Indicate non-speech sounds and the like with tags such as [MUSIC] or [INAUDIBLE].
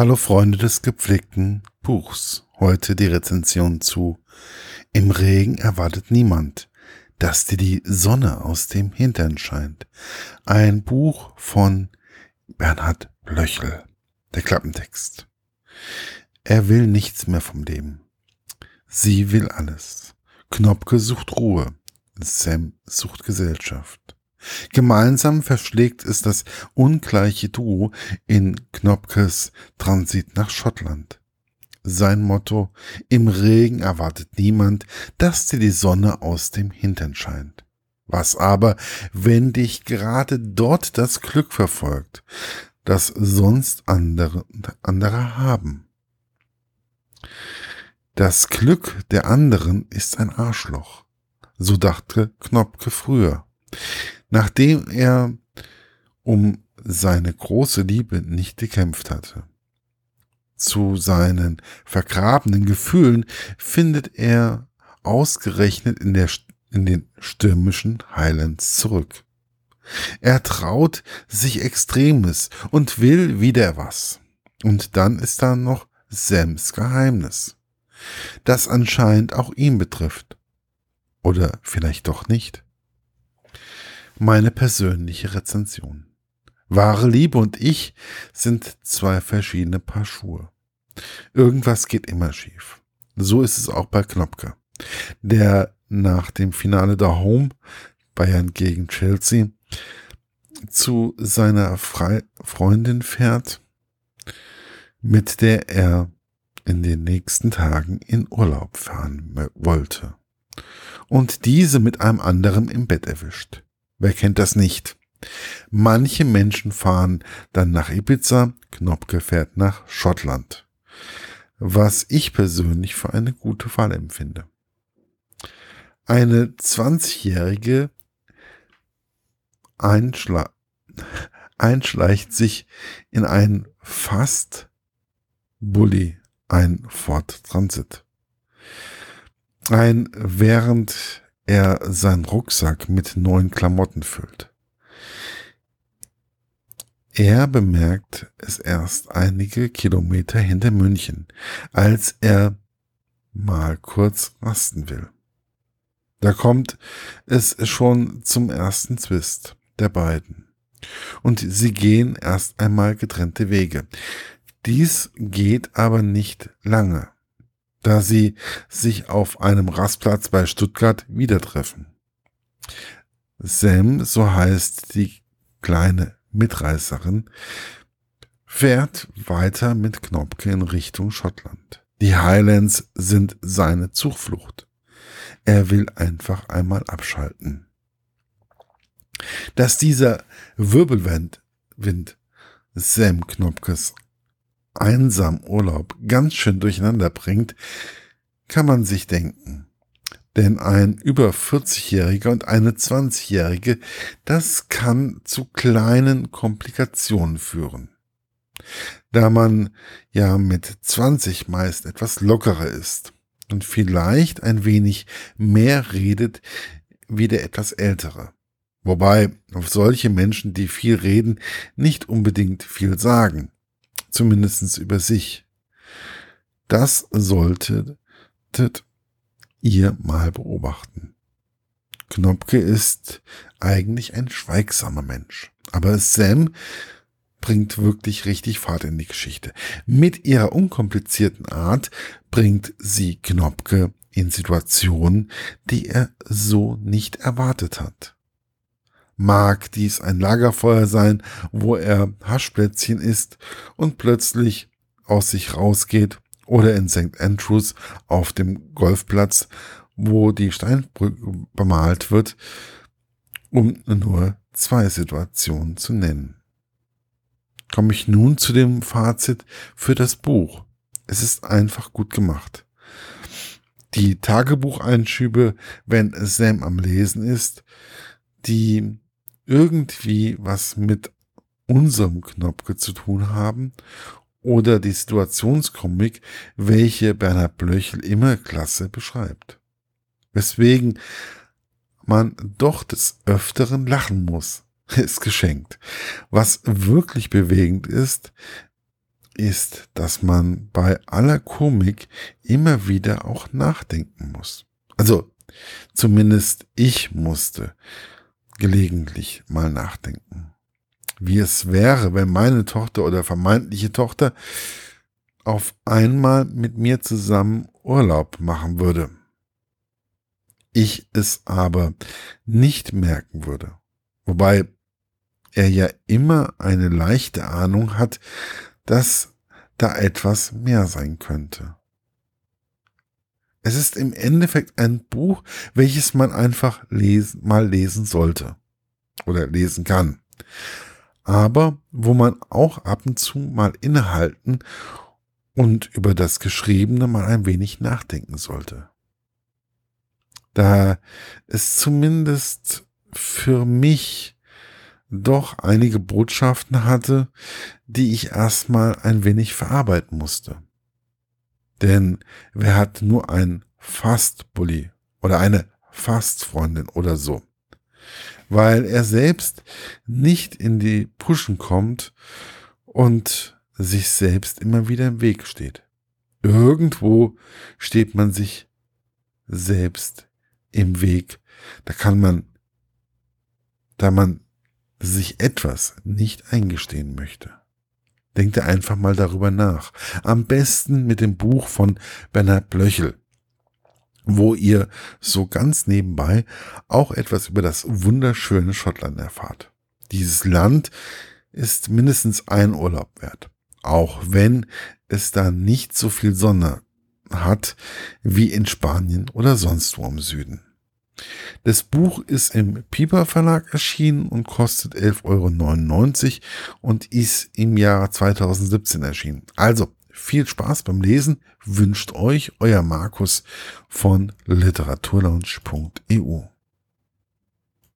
Hallo Freunde des gepflegten Buchs. Heute die Rezension zu Im Regen erwartet niemand, dass dir die Sonne aus dem Hintern scheint. Ein Buch von Bernhard Blöchel. Der Klappentext. Er will nichts mehr vom Leben. Sie will alles. Knopke sucht Ruhe. Sam sucht Gesellschaft. Gemeinsam verschlägt es das ungleiche Duo in Knopkes Transit nach Schottland. Sein Motto, im Regen erwartet niemand, dass dir die Sonne aus dem Hintern scheint. Was aber, wenn dich gerade dort das Glück verfolgt, das sonst andere, andere haben? Das Glück der anderen ist ein Arschloch. So dachte Knopke früher. Nachdem er um seine große Liebe nicht gekämpft hatte. Zu seinen vergrabenen Gefühlen findet er ausgerechnet in, der, in den stürmischen Highlands zurück. Er traut sich Extremes und will wieder was. Und dann ist da noch Sams Geheimnis, das anscheinend auch ihn betrifft. Oder vielleicht doch nicht meine persönliche Rezension. Wahre Liebe und ich sind zwei verschiedene Paar Schuhe. Irgendwas geht immer schief. So ist es auch bei Knopke, der nach dem Finale der Home Bayern gegen Chelsea zu seiner Fre Freundin fährt, mit der er in den nächsten Tagen in Urlaub fahren wollte und diese mit einem anderen im Bett erwischt. Wer kennt das nicht? Manche Menschen fahren dann nach Ibiza, Knopke fährt nach Schottland. Was ich persönlich für eine gute Wahl empfinde. Eine 20-jährige einschla einschleicht sich in einen fast Bulli, ein Ford Transit. Ein während er seinen Rucksack mit neuen Klamotten füllt. Er bemerkt es erst einige Kilometer hinter München, als er mal kurz rasten will. Da kommt es schon zum ersten Zwist der beiden. Und sie gehen erst einmal getrennte Wege. Dies geht aber nicht lange da sie sich auf einem Rastplatz bei Stuttgart wieder treffen. Sam, so heißt die kleine Mitreißerin, fährt weiter mit Knopke in Richtung Schottland. Die Highlands sind seine Zuflucht. Er will einfach einmal abschalten. Dass dieser Wirbelwind Wind Sam Knopkes einsam Urlaub ganz schön durcheinander bringt, kann man sich denken. Denn ein über 40-Jähriger und eine 20-Jährige, das kann zu kleinen Komplikationen führen. Da man ja mit 20 meist etwas lockerer ist und vielleicht ein wenig mehr redet wie der etwas ältere. Wobei auf solche Menschen, die viel reden, nicht unbedingt viel sagen zumindest über sich. Das solltet ihr mal beobachten. Knopke ist eigentlich ein schweigsamer Mensch, aber Sam bringt wirklich richtig Fahrt in die Geschichte. Mit ihrer unkomplizierten Art bringt sie Knopke in Situationen, die er so nicht erwartet hat mag dies ein Lagerfeuer sein, wo er Haschplätzchen isst und plötzlich aus sich rausgeht oder in St. Andrews auf dem Golfplatz, wo die Steinbrücke bemalt wird, um nur zwei Situationen zu nennen. Komme ich nun zu dem Fazit für das Buch. Es ist einfach gut gemacht. Die Tagebucheinschübe, wenn Sam am Lesen ist, die irgendwie was mit unserem Knopke zu tun haben oder die Situationskomik, welche Bernhard Blöchel immer klasse beschreibt. Weswegen man doch des Öfteren lachen muss, [LAUGHS] ist geschenkt. Was wirklich bewegend ist, ist, dass man bei aller Komik immer wieder auch nachdenken muss. Also zumindest ich musste gelegentlich mal nachdenken. Wie es wäre, wenn meine Tochter oder vermeintliche Tochter auf einmal mit mir zusammen Urlaub machen würde. Ich es aber nicht merken würde. Wobei er ja immer eine leichte Ahnung hat, dass da etwas mehr sein könnte. Es ist im Endeffekt ein Buch, welches man einfach lesen, mal lesen sollte oder lesen kann. Aber wo man auch ab und zu mal innehalten und über das Geschriebene mal ein wenig nachdenken sollte. Da es zumindest für mich doch einige Botschaften hatte, die ich erstmal ein wenig verarbeiten musste. Denn wer hat nur ein Fastbully oder eine Fastfreundin oder so? Weil er selbst nicht in die Puschen kommt und sich selbst immer wieder im Weg steht. Irgendwo steht man sich selbst im Weg. Da kann man, da man sich etwas nicht eingestehen möchte. Denkt ihr einfach mal darüber nach. Am besten mit dem Buch von Bernhard Blöchel, wo ihr so ganz nebenbei auch etwas über das wunderschöne Schottland erfahrt. Dieses Land ist mindestens ein Urlaub wert, auch wenn es da nicht so viel Sonne hat wie in Spanien oder sonst wo im Süden. Das Buch ist im Piper Verlag erschienen und kostet 11,99 Euro und ist im Jahr 2017 erschienen. Also viel Spaß beim Lesen wünscht euch euer Markus von literaturlaunch.eu.